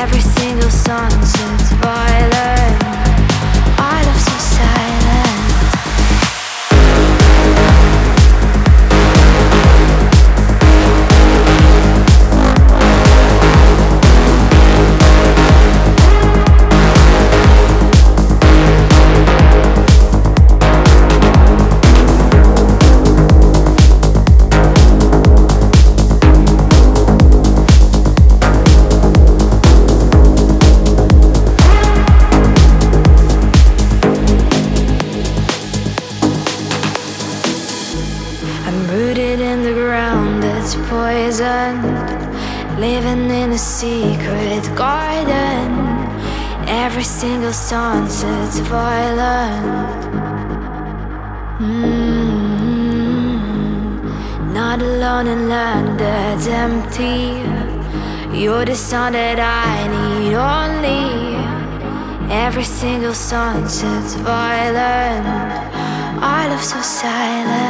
Every single song since empty. You're the sun that I need only. Every single sunset's violent. Our love so silent.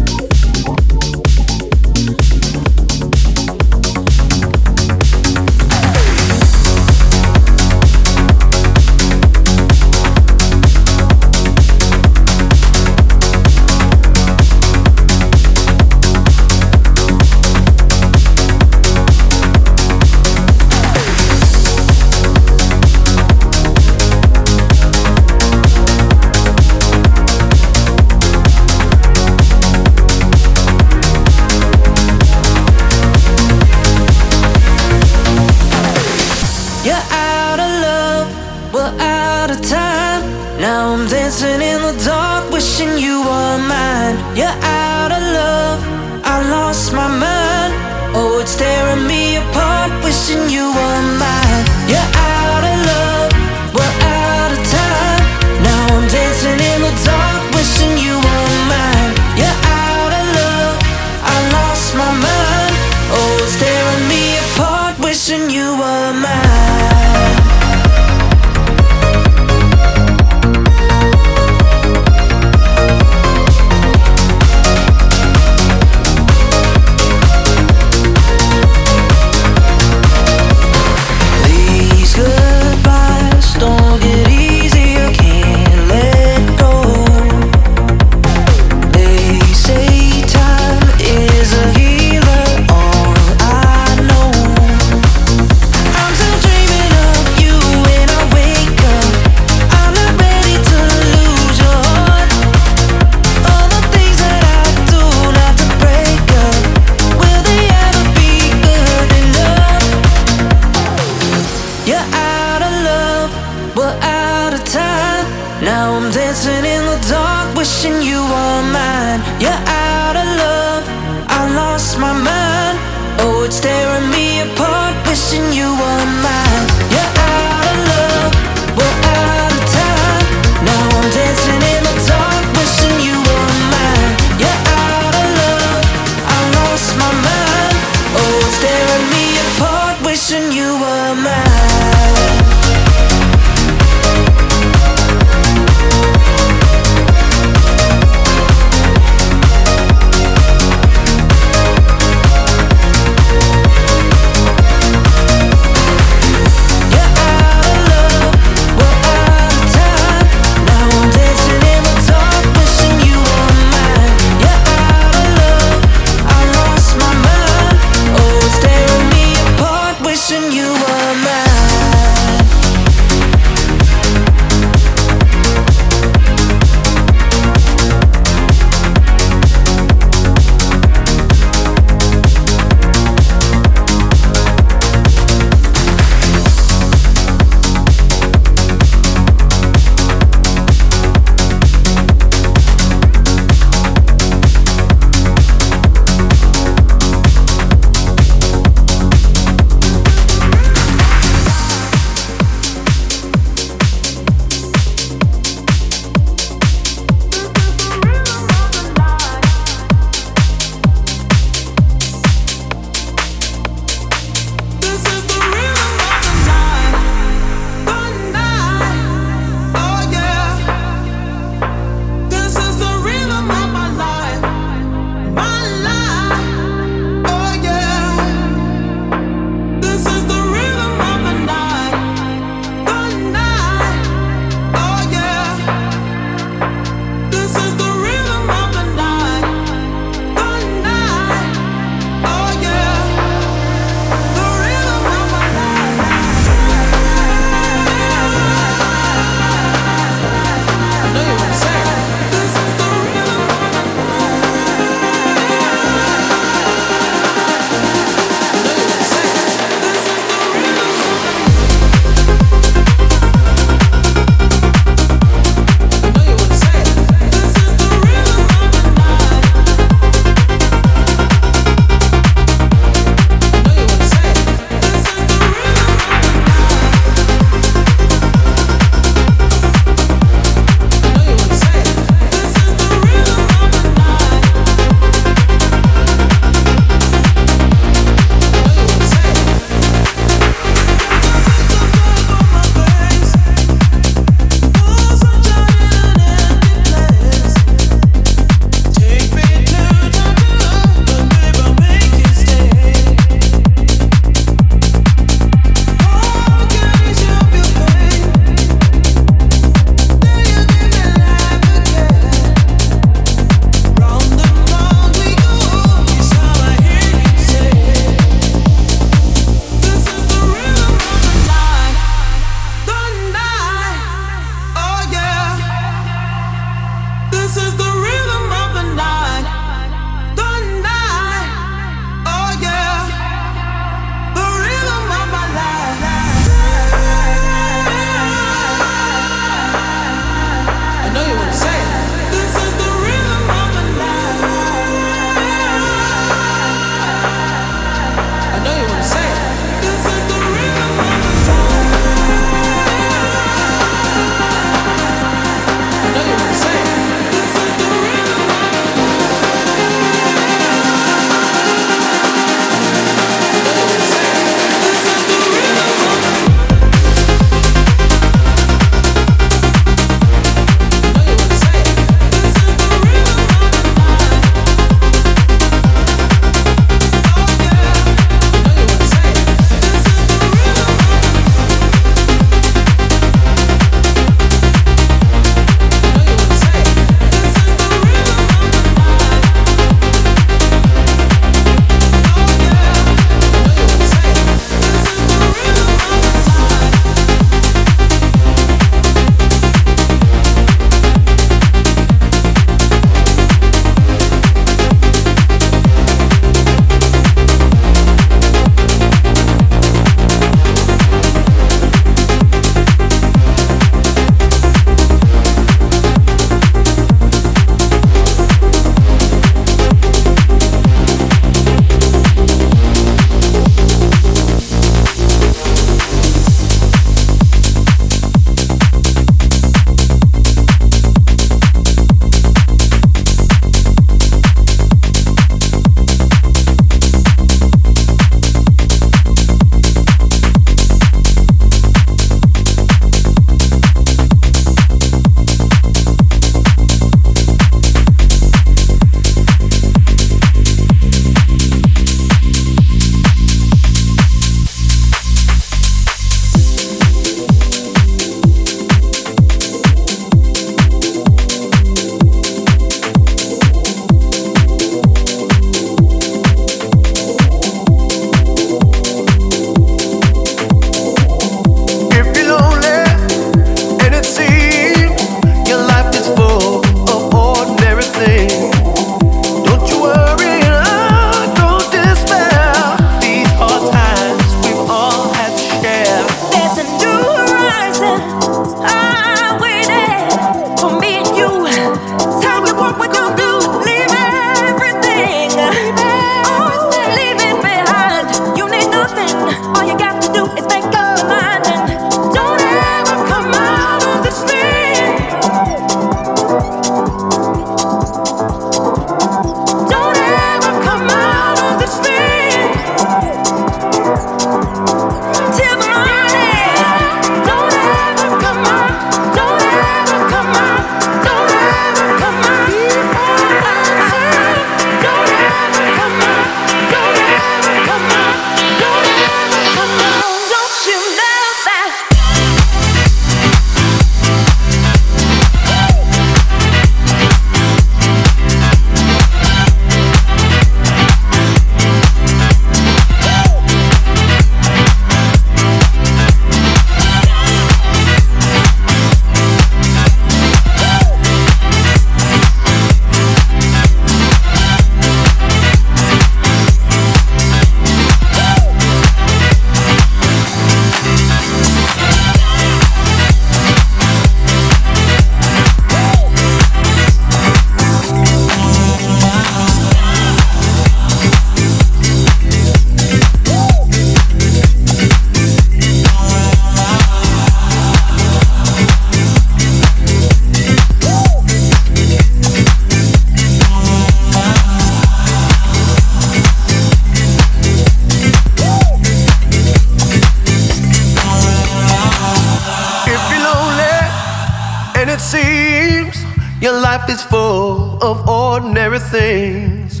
Things.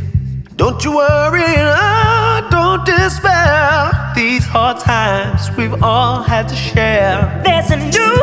Don't you worry, uh, don't despair. These hard times we've all had to share. There's a new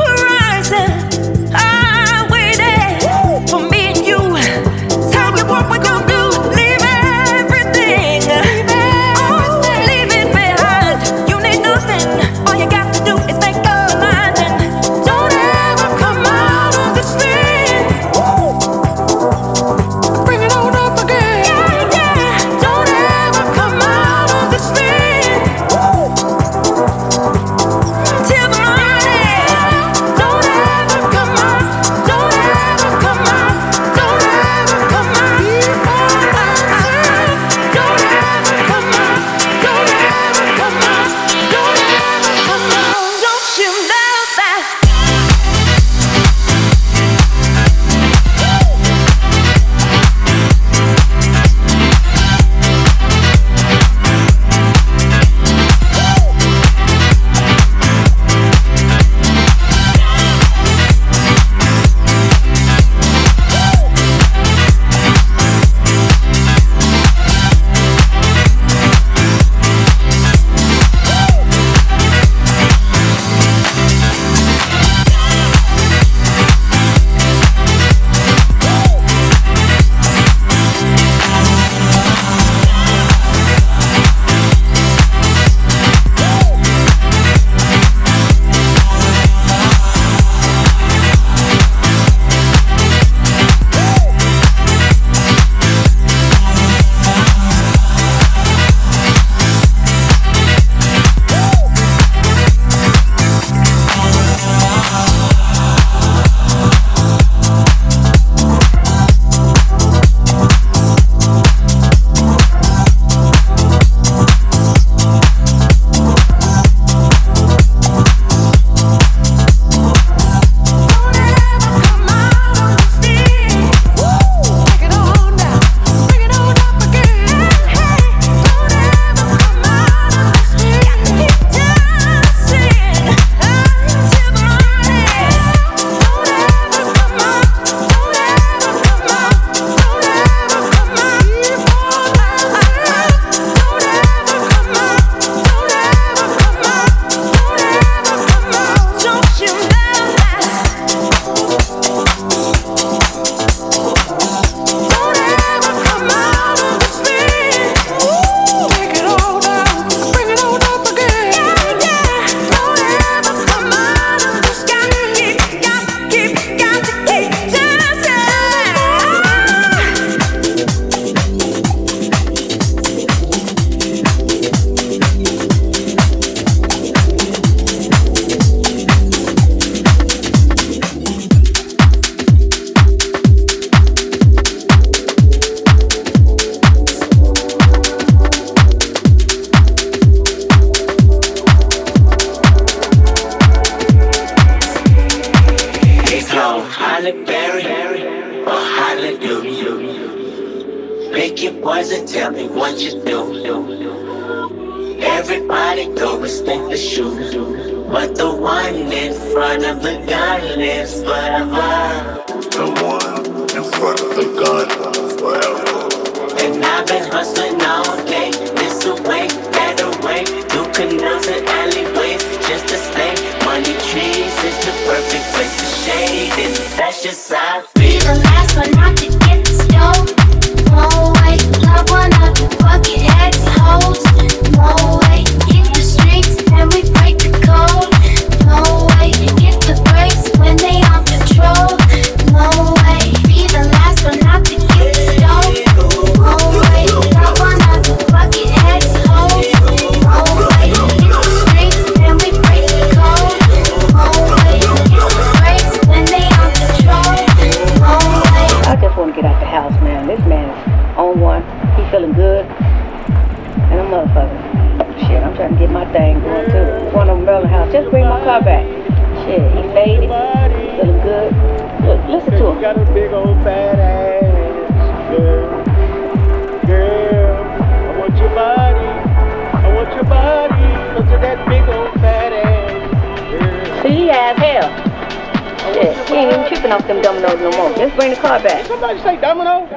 like it wasn't. Tell me what you do. Everybody go respect the shoe. But the one in front of the gun lives forever. The one in front of the gun forever. And I've been hustling all day. This away, that away. Through canals and alleyways. Just to stay. Money trees is the perfect place to shade. And that's just how I feel. The last one, not the off them dominoes no more. Let's bring the car back. Did somebody say domino?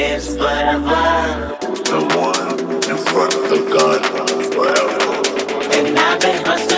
Lives forever. The one in front of the gun forever. And I've been hustling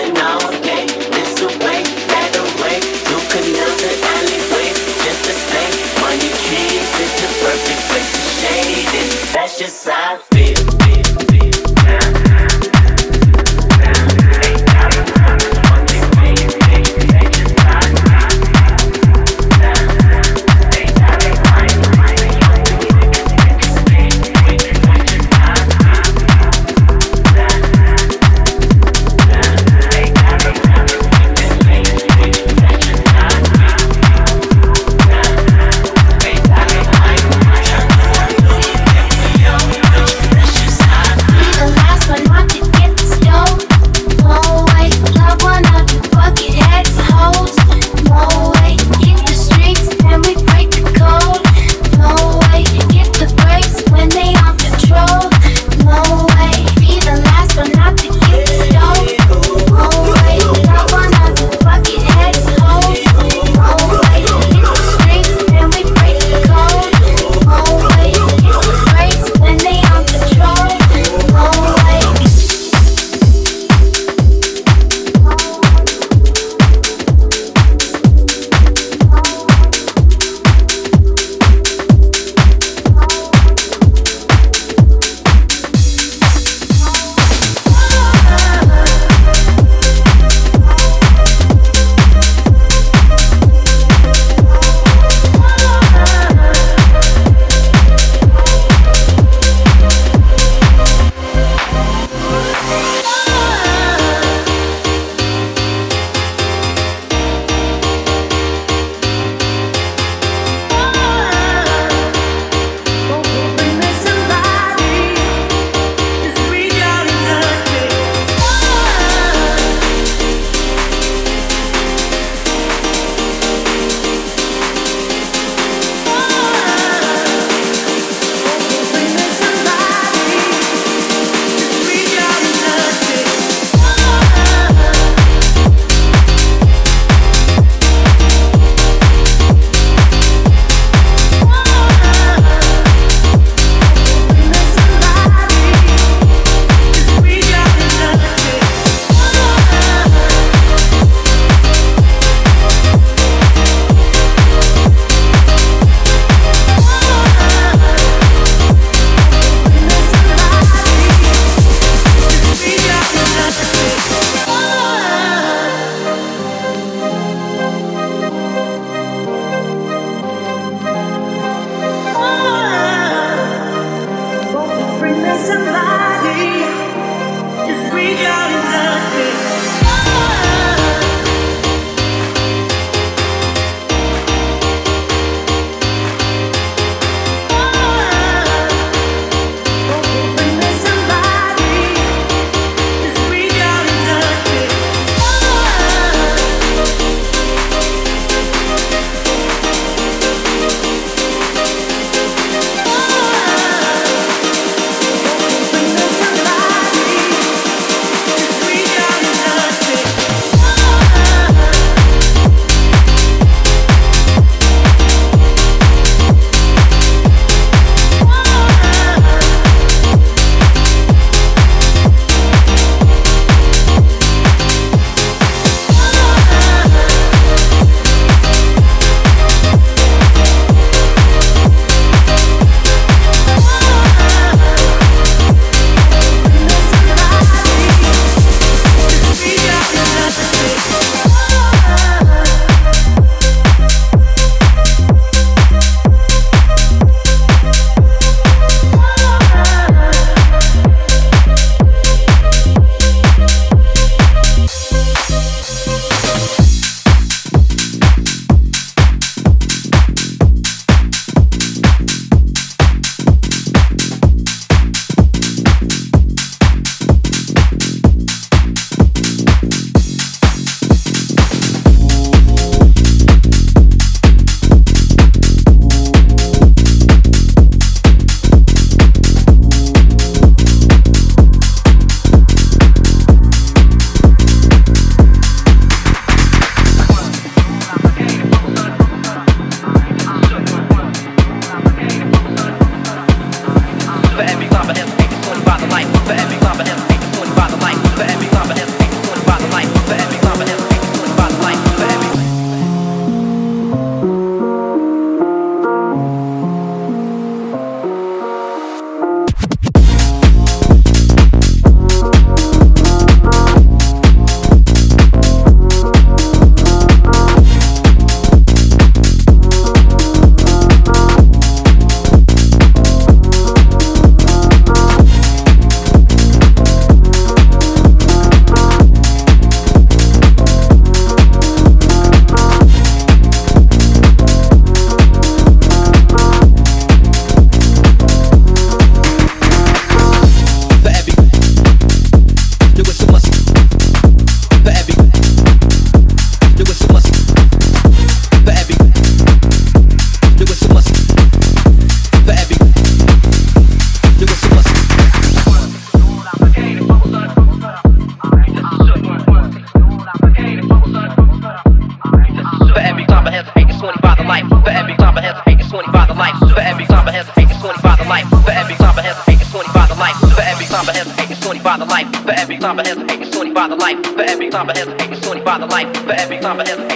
for every time I ever.